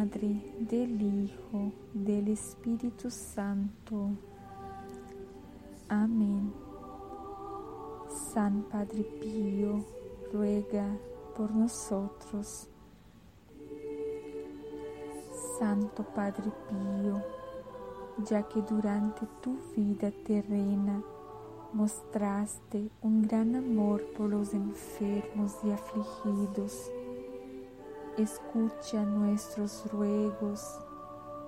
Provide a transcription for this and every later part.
Padre, del Hijo, del Espíritu Santo. Amén. San Padre Pío, ruega por nosotros. Santo Padre Pío, ya que durante tu vida terrena mostraste un gran amor por los enfermos y afligidos, escucha nuestros ruegos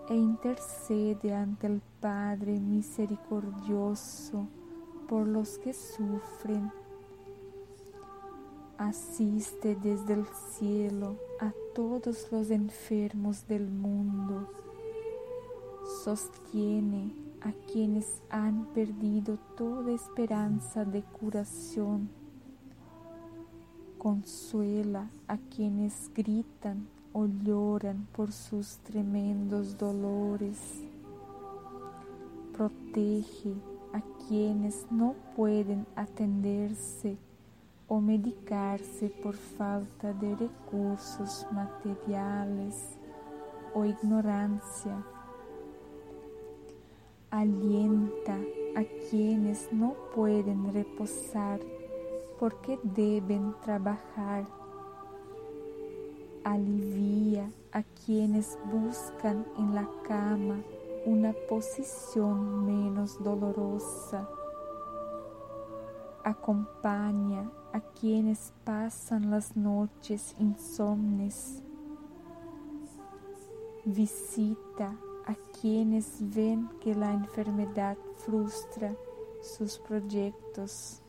e intercede ante el Padre misericordioso por los que sufren. Asiste desde el cielo a todos los enfermos del mundo. Sostiene a quienes han perdido toda esperanza de curación. Consuela a quienes gritan o lloran por sus tremendos dolores. Protege a quienes no pueden atenderse o medicarse por falta de recursos materiales o ignorancia. Alienta a quienes no pueden reposar porque deben trabajar. Alivia a quienes buscan en la cama una posición menos dolorosa. Acompaña a quienes pasan las noches insomnes. Visita a quienes ven que la enfermedad frustra sus proyectos.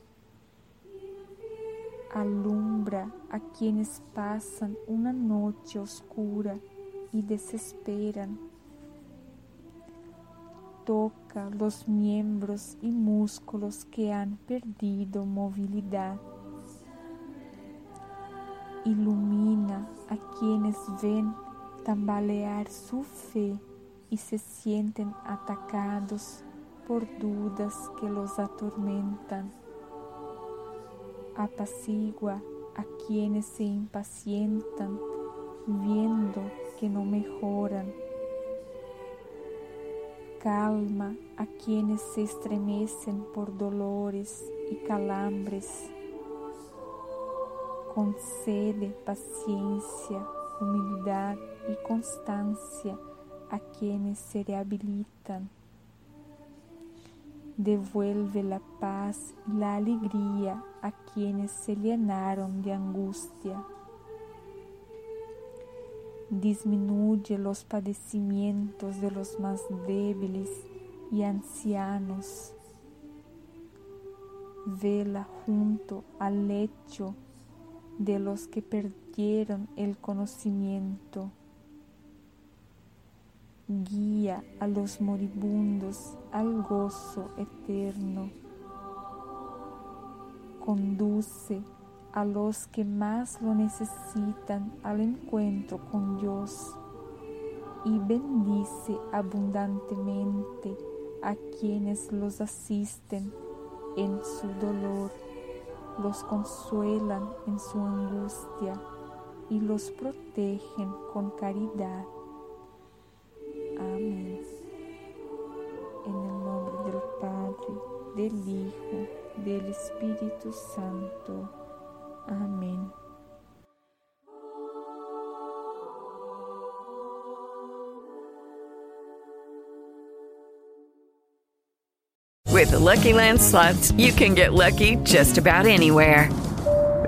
Alumbra a quienes pasan una noche oscura y desesperan. Toca los miembros y músculos que han perdido movilidad ilumina a quienes ven tambalear su fe y se sienten atacados por dudas que los atormentan. Apacigua a quienes se impacientan viendo que no mejoran. Calma a quienes se estremecen por dolores y calambres concede paciencia, humildad y constancia a quienes se rehabilitan. Devuelve la paz y la alegría a quienes se llenaron de angustia. Disminuye los padecimientos de los más débiles y ancianos. Vela junto al lecho de los que perdieron el conocimiento. Guía a los moribundos al gozo eterno. Conduce a los que más lo necesitan al encuentro con Dios y bendice abundantemente a quienes los asisten en su dolor los consuelan en su angustia y los protegen con caridad. Del Hijo, del Espíritu Santo. Amén. With the Lucky Land slots, you can get lucky just about anywhere.